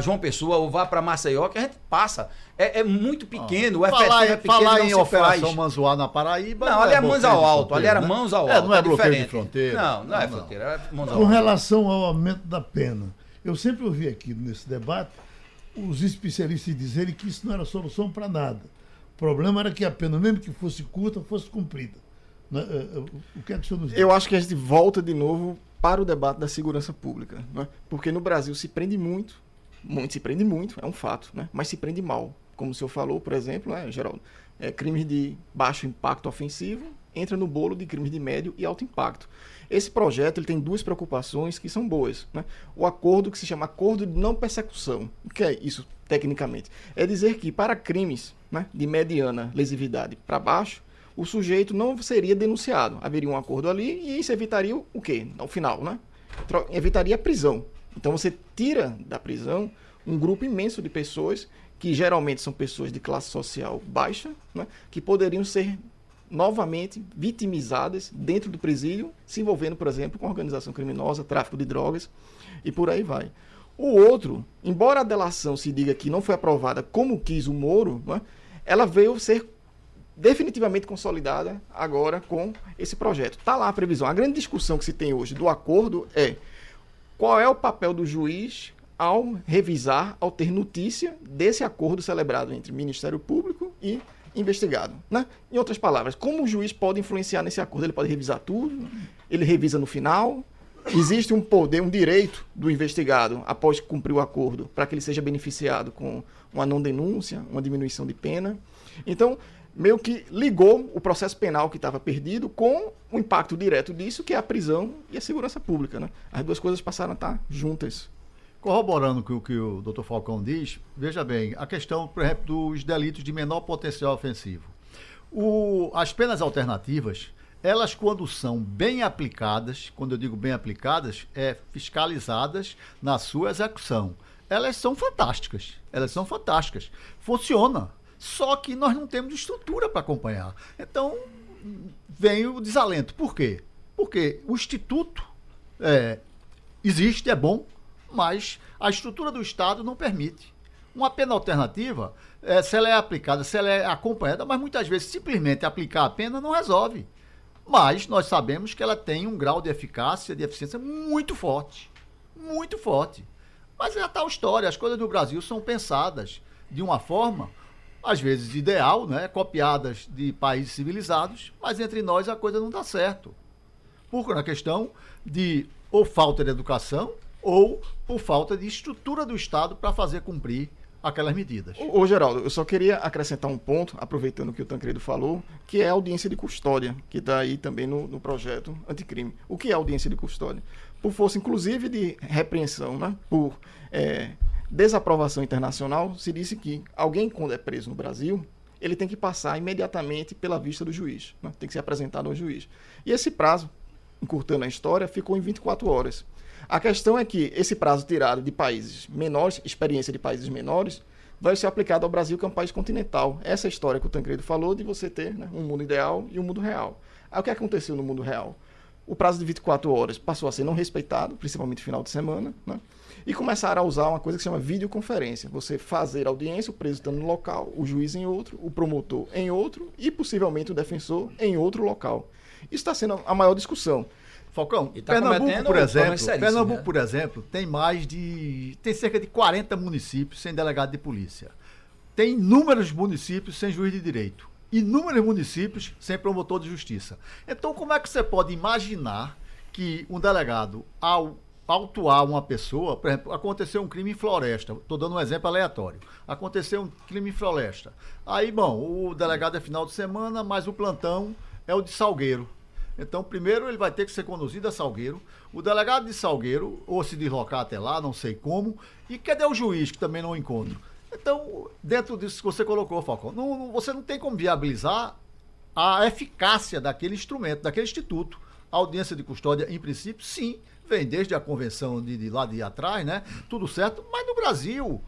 Speaker 6: João Pessoa ou vá para Maceió, que a gente passa. É, é muito pequeno, o efetivo
Speaker 7: falar,
Speaker 6: é pequeno,
Speaker 7: falar
Speaker 6: não
Speaker 7: em Operação
Speaker 6: faz.
Speaker 7: Manzoá na Paraíba.
Speaker 6: Não, ali é mãos
Speaker 7: bloqueio
Speaker 6: ao
Speaker 7: de
Speaker 6: alto, ali era
Speaker 7: né?
Speaker 6: mãos ao
Speaker 7: É,
Speaker 6: alto.
Speaker 7: não é bloqueio de
Speaker 6: diferente.
Speaker 7: fronteira.
Speaker 6: Não, não é
Speaker 7: Não, não.
Speaker 6: fronteira, é
Speaker 4: Com relação ao aumento da pena, eu sempre ouvi aqui nesse debate os especialistas dizerem que isso não era solução para nada. O problema era que a pena, mesmo que fosse curta, fosse cumprida. Né? Eh, eh, O que é que o senhor nos diz?
Speaker 5: Eu acho que a gente volta de novo para o debate da segurança pública, né? porque no Brasil se prende muito, muito se prende muito, é um fato, né? mas se prende mal. Como o senhor falou, por exemplo, né, Geraldo, é, crimes de baixo impacto ofensivo entra no bolo de crimes de médio e alto impacto. Esse projeto ele tem duas preocupações que são boas. Né? O acordo que se chama Acordo de Não Persecução. O que é isso, tecnicamente? É dizer que para crimes né, de mediana lesividade para baixo, o sujeito não seria denunciado. Haveria um acordo ali e isso evitaria o quê? No final, né? Evitaria a prisão. Então você tira da prisão um grupo imenso de pessoas que geralmente são pessoas de classe social baixa, né? que poderiam ser novamente vitimizadas dentro do presídio, se envolvendo, por exemplo, com organização criminosa, tráfico de drogas e por aí vai. O outro, embora a delação se diga que não foi aprovada como quis o Moro, né, ela veio ser definitivamente consolidada agora com esse projeto. Está lá a previsão. A grande discussão que se tem hoje do acordo é qual é o papel do juiz ao revisar, ao ter notícia desse acordo celebrado entre Ministério Público e investigado. Né? Em outras palavras, como o juiz pode influenciar nesse acordo? Ele pode revisar tudo, ele revisa no final. Existe um poder, um direito do investigado, após cumprir o acordo, para que ele seja beneficiado com uma não denúncia, uma diminuição de pena. Então, meio que ligou o processo penal que estava perdido com o impacto direto disso, que é a prisão e a segurança pública. Né? As duas coisas passaram a estar juntas.
Speaker 7: Corroborando com o que o Dr. Falcão diz, veja bem, a questão, por exemplo, dos delitos de menor potencial ofensivo. O- as penas alternativas, elas quando são bem aplicadas, quando eu digo bem aplicadas, é fiscalizadas na sua execução. Elas são fantásticas. Elas são fantásticas. Funciona. Só que nós não temos estrutura para acompanhar. Então, vem o desalento. Por quê? Porque o Instituto é, existe, é bom, mas a estrutura do Estado não permite. Uma pena alternativa, eh, se ela é aplicada, se ela é acompanhada, mas muitas vezes simplesmente aplicar a pena não resolve. Mas nós sabemos que ela tem um grau de eficácia, de eficiência muito forte. Muito forte. Mas é a tal história, as coisas do Brasil são pensadas de uma forma às vezes ideal, né? copiadas de países civilizados, mas entre nós a coisa não dá certo. Por uma questão de ou falta de educação ou por falta de estrutura do Estado para fazer cumprir aquelas medidas.
Speaker 5: Ô, Geraldo, eu só queria acrescentar um ponto, aproveitando o que o Tancredo falou, que é a audiência de custódia, que está aí também no, no projeto anticrime. O que é audiência de custódia? Por força, inclusive, de repreensão, né? por é, desaprovação internacional, se disse que alguém, quando é preso no Brasil, ele tem que passar imediatamente pela vista do juiz, né? tem que ser apresentado ao juiz. E esse prazo, encurtando a história, ficou em 24 horas. A questão é que esse prazo tirado de países menores, experiência de países menores, vai ser aplicado ao Brasil, que é um país continental. Essa é história que o Tancredo falou de você ter né, um mundo ideal e um mundo real. Aí o que aconteceu no mundo real? O prazo de 24 horas passou a ser não respeitado, principalmente no final de semana, né? e começaram a usar uma coisa que se chama videoconferência. Você fazer audiência, o preso estando no local, o juiz em outro, o promotor em outro e possivelmente o defensor em outro local. Isso está sendo a maior discussão.
Speaker 7: Falcão,
Speaker 6: tá
Speaker 7: Pernambuco, por exemplo, Pernambuco,
Speaker 6: né?
Speaker 7: por exemplo, tem mais de. tem cerca de 40 municípios sem delegado de polícia. Tem inúmeros municípios sem juiz de direito. Inúmeros municípios sem promotor de justiça. Então, como é que você pode imaginar que um delegado, ao autuar uma pessoa, por exemplo, aconteceu um crime em floresta, estou dando um exemplo aleatório. Aconteceu um crime em floresta. Aí, bom, o delegado é final de semana, mas o plantão é o de Salgueiro. Então, primeiro ele vai ter que ser conduzido a Salgueiro. O delegado de Salgueiro, ou se deslocar até lá, não sei como. E cadê o juiz, que também não encontro? Então, dentro disso que você colocou, Falcão, não- não- você não tem como viabilizar a eficácia daquele instrumento, daquele instituto. A audiência de custódia, em princípio, sim, vem desde a convenção de, de lá de atrás, né? Tudo certo, mas no Brasil.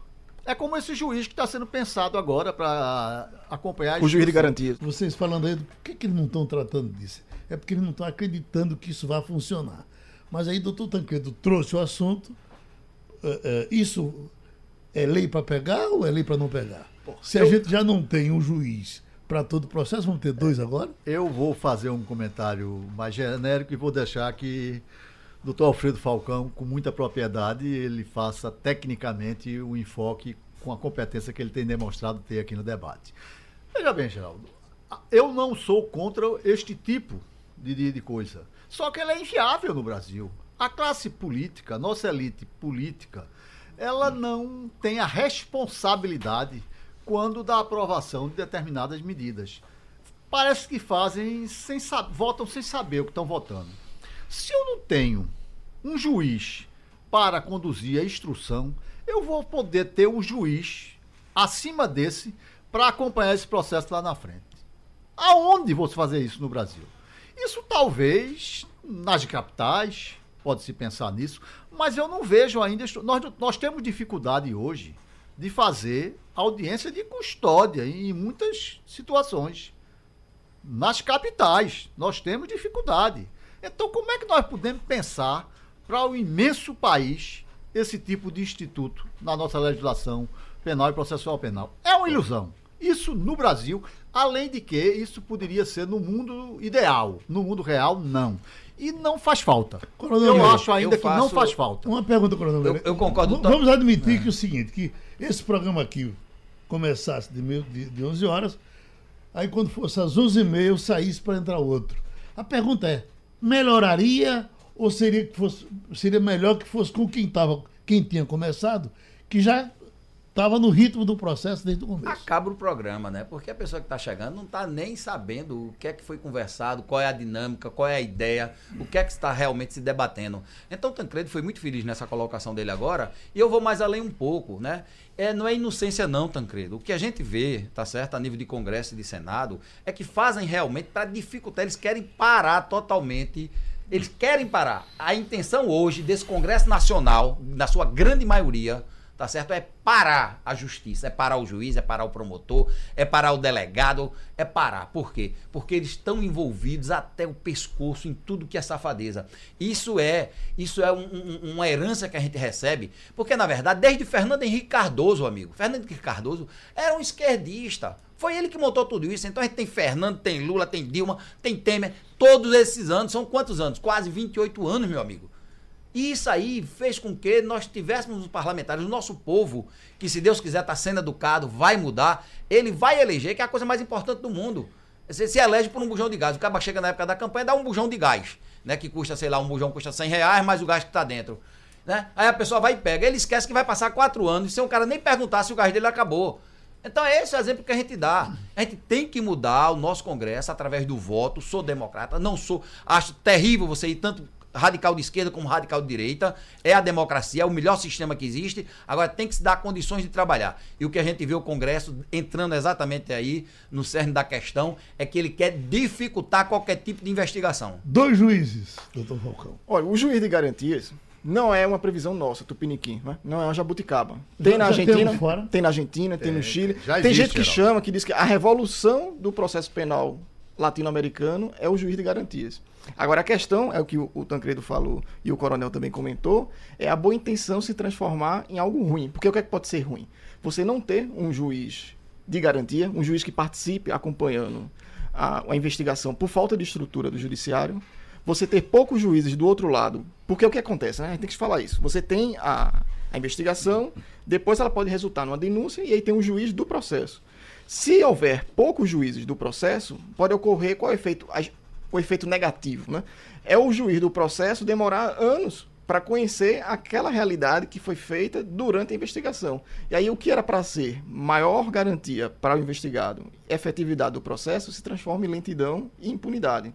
Speaker 7: É como esse juiz que está sendo pensado agora para acompanhar
Speaker 5: O juiz de
Speaker 7: instrução.
Speaker 5: garantia.
Speaker 4: Vocês falando aí, do- por que, que eles não estão tratando disso? É porque eles não estão acreditando que isso vai funcionar. Mas aí, doutor Tancredo trouxe o assunto. eh, eh, isso é lei para pegar ou é lei para não pegar? Se a gente já não tem um juiz para todo o processo, vamos ter dois agora?
Speaker 7: Eu vou fazer um comentário mais genérico e vou deixar que o doutor Alfredo Falcão, com muita propriedade, ele faça tecnicamente o enfoque com a competência que ele tem demonstrado ter aqui no debate. Veja bem, Geraldo, eu não sou contra este tipo de, de, de coisa. Só que ela é inviável no Brasil. A classe política, a nossa elite política, ela não tem a responsabilidade quando da aprovação de determinadas medidas. Parece que fazem sem votam sem saber o que estão votando. Se eu não tenho um juiz para conduzir a instrução, eu vou poder ter um juiz acima desse para acompanhar esse processo lá na frente. Aonde você fazer isso no Brasil? Isso talvez nas capitais, pode-se pensar nisso, mas eu não vejo ainda. Nós, nós temos dificuldade hoje de fazer audiência de custódia em muitas situações. Nas capitais, nós temos dificuldade. Então, como é que nós podemos pensar para o imenso país esse tipo de instituto na nossa legislação penal e processual penal? É uma ilusão. Isso no Brasil, além de que isso poderia ser no mundo ideal. No mundo real, não. E não faz falta.
Speaker 4: Coronel,
Speaker 7: Eu
Speaker 4: eu
Speaker 7: acho ainda
Speaker 6: eu
Speaker 7: que não faz falta.
Speaker 4: Uma pergunta, Coronel.
Speaker 6: Eu- eu concordo
Speaker 4: Vamos admitir que é o seguinte, que esse programa aqui começasse de, meio, de, de 11 horas, aí quando fosse às 11h30 eu saísse para entrar outro. A pergunta é, melhoraria ou seria, que fosse, seria melhor que fosse com quem, tava, quem tinha começado, que já estava no ritmo do processo desde o começo?
Speaker 6: Acaba o programa, né? Porque a pessoa que está chegando não está nem sabendo o que é que foi conversado, qual é a dinâmica, qual é a ideia, o que é que está realmente se debatendo. Então, Tancredo foi muito feliz nessa colocação dele agora, e eu vou mais além um pouco, né? É, não é inocência não, Tancredo. O que a gente vê, tá certo, a nível de Congresso e de Senado, é que fazem realmente para dificultar, eles querem parar totalmente eles querem parar. A intenção hoje desse Congresso Nacional, na sua grande maioria, tá certo? É parar a justiça, é parar o juiz, é parar o promotor, é parar o delegado, é parar. Por quê? Porque eles estão envolvidos até o pescoço em tudo que é safadeza. Isso é, isso é um- um- uma herança que a gente recebe, porque na verdade, desde Fernando Henrique Cardoso, amigo, Fernando Henrique Cardoso era um esquerdista. Foi ele que montou tudo isso. Então a gente tem Fernando, tem Lula, tem Dilma, tem Temer. Todos esses anos, são quantos anos? Quase 28 anos, meu amigo. E isso aí fez com que nós tivéssemos os parlamentares, o nosso povo, que se Deus quiser está sendo educado, vai mudar, ele vai eleger, que é a coisa mais importante do mundo. Você se elege por um bujão de gás. O cara chega na época da campanha dá um bujão de gás, né? Que custa, sei lá, um bujão custa 100 reais, mais o gás que está dentro. Né? Aí a pessoa vai e pega. Ele esquece que vai passar quatro anos, sem o cara nem perguntar se o gás dele acabou. Então é esse o exemplo que a gente dá. A gente tem que mudar o nosso Congresso através do voto. Sou democrata, não sou. Acho terrível você ir tanto radical de esquerda como radical de direita. É a democracia, é o melhor sistema que existe. Agora tem que se dar condições de trabalhar. E o que a gente vê o Congresso entrando exatamente aí no cerne da questão é que ele quer dificultar qualquer tipo de investigação.
Speaker 4: Dois juízes, doutor Falcão.
Speaker 5: Olha, o juiz de garantias não é uma previsão nossa, Tupiniquim, né? não é uma jabuticaba. Tem
Speaker 4: Já-
Speaker 5: na Argentina,
Speaker 4: fora?
Speaker 5: tem na Argentina, tem no Chile.
Speaker 7: já
Speaker 5: Tem
Speaker 7: existe,
Speaker 5: gente que chama, que diz que a revolução do processo penal latino-americano é o juiz de garantias. Agora a questão é o que o, Tancredo falou e o Coronel também comentou, é a boa intenção se transformar em algo ruim. Porque o que, é que pode ser ruim? Você não ter um juiz de garantia, um juiz que participe acompanhando a, a investigação por falta de estrutura do judiciário, você ter poucos juízes do outro lado. Porque o que acontece, né? A gente tem que falar isso. Você tem a, a investigação, depois ela pode resultar numa denúncia e aí tem um juiz do processo. Se houver poucos juízes do processo, pode ocorrer qual é o efeito, o efeito negativo, né? É o juiz do processo demorar anos para conhecer aquela realidade que foi feita durante a investigação. E aí o que era para ser maior garantia para o investigado, efetividade do processo, se transforma em lentidão e impunidade.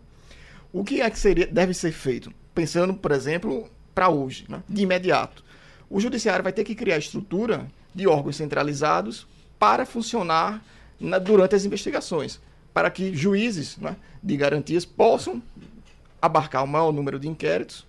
Speaker 5: O que é que seria, deve ser feito? Pensando, por exemplo, para hoje, né? de imediato. O judiciário vai ter que criar estrutura de órgãos centralizados para funcionar na- durante as investigações, para que juízes né, de garantias possam abarcar o maior número de inquéritos,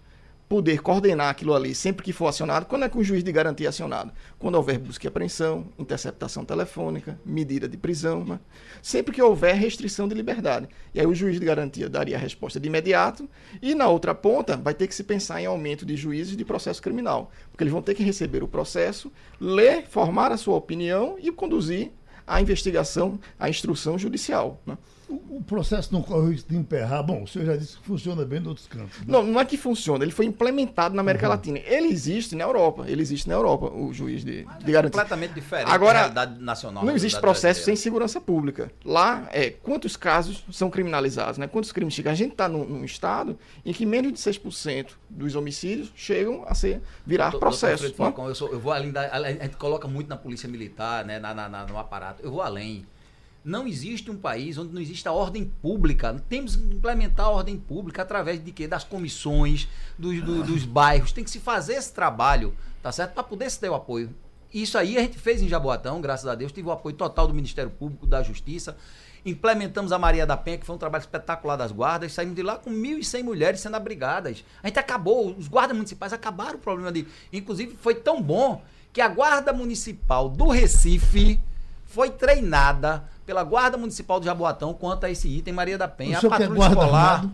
Speaker 5: poder coordenar aquilo ali sempre que for acionado. Quando é que o juiz de garantia é acionado? Quando houver busca e apreensão, interceptação telefônica, medida de prisão, né? sempre que houver restrição de liberdade. E aí o juiz de garantia daria a resposta de imediato, e na outra ponta vai ter que se pensar em aumento de juízes de processo criminal, porque eles vão ter que receber o processo, ler, formar a sua opinião e conduzir a investigação, a instrução judicial. né?
Speaker 4: O, processo não corre o risco de emperrar. Bom, o senhor já disse que funciona bem em outros campos. né?
Speaker 5: Não, não é que funciona, ele foi implementado na América Latina. Ele existe na Europa, ele existe na Europa, o juiz de, de garantia.
Speaker 6: Completamente diferente
Speaker 5: Agora,
Speaker 6: da realidade nacional.
Speaker 5: Não existe processo sem segurança pública. Lá, é quantos casos são criminalizados, né? Quantos crimes chegam? A gente está num, num estado em que menos de 6% dos homicídios chegam a ser virar
Speaker 6: Doutor-
Speaker 5: processo. Né?
Speaker 6: Falcão, eu, sou- eu vou além da. A gente coloca muito na polícia militar, né, na, na- na- no aparato. Eu vou além. Não existe um país onde não existe a ordem pública. Temos que implementar a ordem pública através de quê? Das comissões, dos, do- dos bairros. Tem que se fazer esse trabalho, tá certo? Para poder se ter o apoio. Isso aí a gente fez em Jaboatão, graças a Deus. Tive o apoio total do Ministério Público, da Justiça. Implementamos a Maria da Penha, que foi um trabalho espetacular das guardas. Saímos de lá com 1.100 mulheres sendo abrigadas. A gente acabou, os guardas municipais acabaram o problema de. Inclusive, foi tão bom que a Guarda Municipal do Recife foi treinada pela Guarda Municipal do Jaboatão quanto a esse item Maria da Penha.
Speaker 4: O
Speaker 6: a
Speaker 4: quer
Speaker 6: patrulha
Speaker 4: guarda
Speaker 6: escolar.
Speaker 4: armado?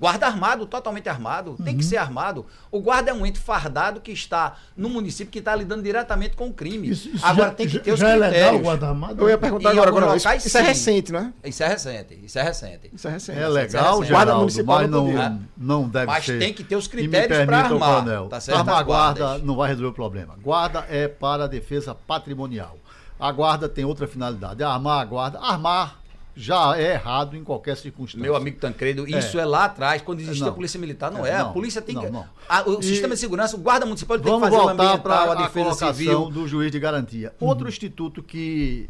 Speaker 6: Guarda armado, totalmente armado. Tem
Speaker 4: Uhum.
Speaker 6: que ser armado. O guarda é um ente fardado que está no município que está lidando diretamente com o crime.
Speaker 4: Isso, isso
Speaker 6: Agora
Speaker 4: já,
Speaker 6: tem que
Speaker 4: já-
Speaker 6: ter os
Speaker 4: já é legal o
Speaker 6: critérios.
Speaker 4: guarda-armado?
Speaker 5: Eu ia perguntar agora, agora isso,
Speaker 6: locais,
Speaker 5: isso é
Speaker 6: sim.
Speaker 5: recente, não é?
Speaker 6: Isso é recente, isso é recente.
Speaker 5: Isso é recente.
Speaker 7: É legal,
Speaker 6: Isso é
Speaker 5: Guarda municipal
Speaker 7: mas
Speaker 5: não
Speaker 7: não, deve
Speaker 6: Mas
Speaker 7: ser.
Speaker 6: tem que ter os critérios para armar. Tá certo?
Speaker 7: Armar guarda não vai resolver o problema. Guarda é para a defesa patrimonial. A guarda tem outra finalidade. Armar a guarda. Armar já é errado em qualquer circunstância.
Speaker 6: Meu amigo Tancredo, isso é, lá atrás, quando existia
Speaker 7: Não.
Speaker 6: a polícia militar, não
Speaker 7: É,
Speaker 6: é. A polícia tem
Speaker 7: Não,
Speaker 6: que.
Speaker 7: não.
Speaker 6: a- o
Speaker 7: E-
Speaker 6: sistema de segurança, o guarda municipal tem que fazer o
Speaker 7: voltar
Speaker 6: ambiental,
Speaker 7: para
Speaker 6: a
Speaker 7: a
Speaker 6: defesa
Speaker 7: colocação
Speaker 6: civil.
Speaker 7: do juiz de garantia. Outro instituto que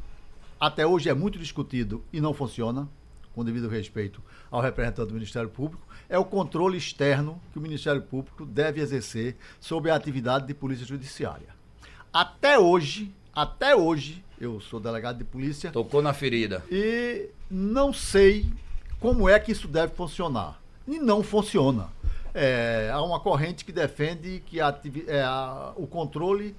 Speaker 7: até hoje é muito discutido e não funciona, com devido respeito ao representante do Ministério Público, é o controle externo que o Ministério Público deve exercer sobre a atividade de polícia judiciária. Até hoje, até hoje, eu sou delegado de polícia,
Speaker 6: Tocou na ferida.
Speaker 7: e não sei como é que isso deve funcionar. E não funciona. É, há uma corrente que defende que a é, a- o controle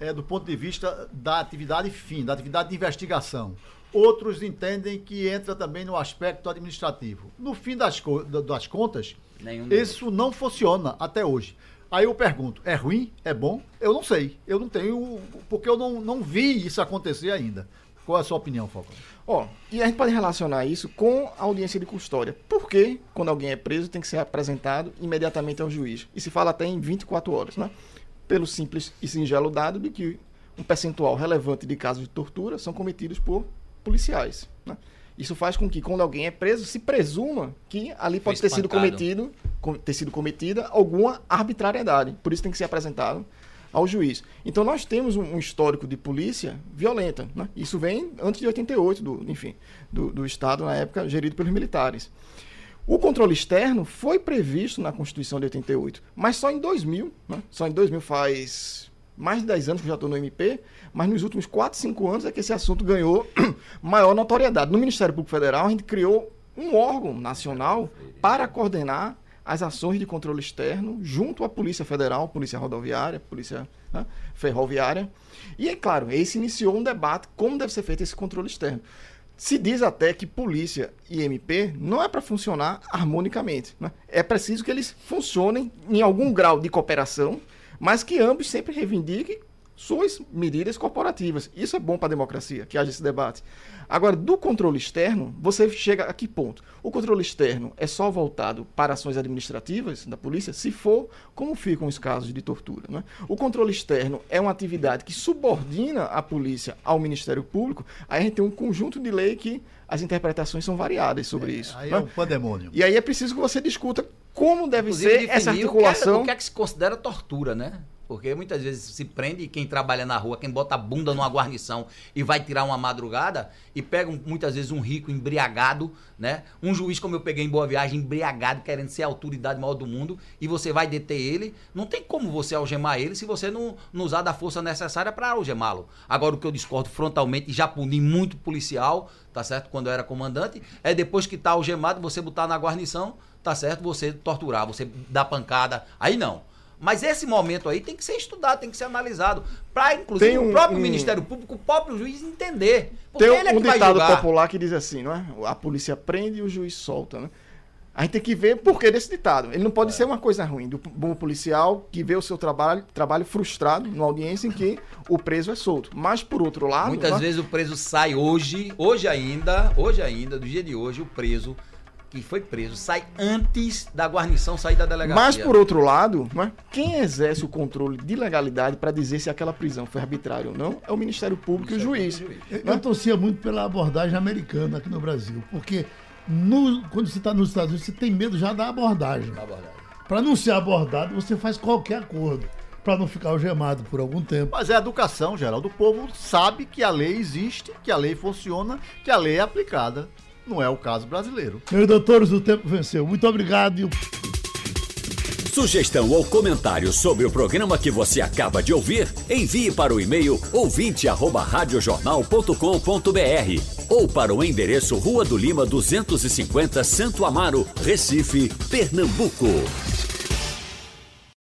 Speaker 7: é do ponto de vista da atividade fim, da atividade de investigação. Outros entendem que entra também no aspecto administrativo. No fim das, co- da- das contas,
Speaker 6: Nenhum deles.
Speaker 7: isso não funciona até hoje. Aí eu pergunto, é ruim? É bom? Eu não sei. Eu não tenho. Porque eu não, não vi isso acontecer ainda. Qual é a sua opinião, Falcão?
Speaker 5: Ó, e a gente pode relacionar isso com a audiência de custódia. Por que, quando alguém é preso, tem que ser apresentado imediatamente ao juiz? E se fala até em 24 horas, né? Pelo simples e singelo dado de que um percentual relevante de casos de tortura são cometidos por policiais. Né? Isso faz com que, quando alguém é preso, se presuma que ali pode ter sido cometido, ter sido cometida alguma arbitrariedade. Por isso tem que ser apresentado ao juiz. Então nós temos um, histórico de polícia violenta. Né? Isso vem antes de 88, do, enfim, do, do Estado na época gerido pelos militares. O controle externo foi previsto na Constituição de 88, mas só em 2000, né? só em 2000 faz mais de 10 anos que eu já estou no MP, mas nos últimos 4, 5 anos é que esse assunto ganhou maior notoriedade. No Ministério Público Federal, a gente criou um órgão nacional para coordenar as ações de controle externo junto à Polícia Federal, Polícia Rodoviária, Polícia né, Ferroviária. E é claro, esse iniciou um debate como deve ser feito esse controle externo. Se diz até que polícia e MP não é para funcionar harmonicamente. Né? É preciso que eles funcionem em algum grau de cooperação, mas que ambos sempre reivindiquem suas medidas corporativas. Isso é bom para a democracia, que haja esse debate. Agora, do controle externo, você chega a que ponto? O controle externo é só voltado para ações administrativas da polícia, se for, como ficam os casos de tortura? Né? O controle externo é uma atividade que subordina a polícia ao Ministério Público, aí a gente tem um conjunto de lei que as interpretações são variadas sobre
Speaker 7: é,
Speaker 5: isso.
Speaker 7: Aí
Speaker 5: né?
Speaker 7: é um pandemônio.
Speaker 5: E aí é preciso que você discuta como deve Inclusive, ser essa articulação.
Speaker 6: O que, é, o que é que se considera tortura, né? Porque muitas vezes se prende quem trabalha na rua, quem bota a bunda numa guarnição e vai tirar uma madrugada e pega muitas vezes um rico embriagado, né? Um juiz como eu peguei em Boa Viagem, embriagado, querendo ser a autoridade maior do mundo, e você vai deter ele. Não tem como você algemar ele se você não, não usar da força necessária para algemá-lo. Agora, o que eu discordo frontalmente, e já puni muito policial, tá certo? Quando eu era comandante, é depois que tá algemado, você botar na guarnição, tá certo? Você torturar, você dar pancada. Aí não. Mas esse momento aí tem que ser estudado, tem que ser analisado. Para, inclusive, um, o próprio um... Ministério Público, o próprio juiz entender.
Speaker 5: Tem um, é um ditado popular que diz assim, não é? A polícia prende e o juiz solta, né? A gente tem que ver por que desse ditado. Ele não pode é. ser uma coisa ruim do bom policial que vê o seu trabalho, trabalho frustrado numa audiência em que o preso é solto. Mas, por outro lado.
Speaker 6: Muitas
Speaker 5: né?
Speaker 6: vezes o preso sai hoje, hoje ainda, hoje ainda, do dia de hoje, o preso que foi preso sai antes da guarnição sair da delegacia.
Speaker 5: Mas, por outro lado, né, quem exerce o controle de legalidade para dizer se aquela prisão foi arbitrária ou não é o Ministério Público e o juiz.
Speaker 4: Eu, eu torcia muito pela abordagem americana aqui no Brasil, porque no, quando você está nos Estados Unidos, você tem medo já da abordagem. Para não ser abordado, você faz qualquer acordo para não ficar algemado por algum tempo.
Speaker 7: Mas é educação, Geraldo. O povo sabe que a lei existe, que a lei funciona, que a lei é aplicada. Não é o caso brasileiro.
Speaker 4: Meus doutores, o tempo venceu. Muito obrigado.
Speaker 3: Sugestão ou comentário sobre o programa que você acaba de ouvir, envie para o e-mail ouvinte@radiojornal.com.br ou para o endereço Rua do Lima 250, Santo Amaro, Recife, Pernambuco.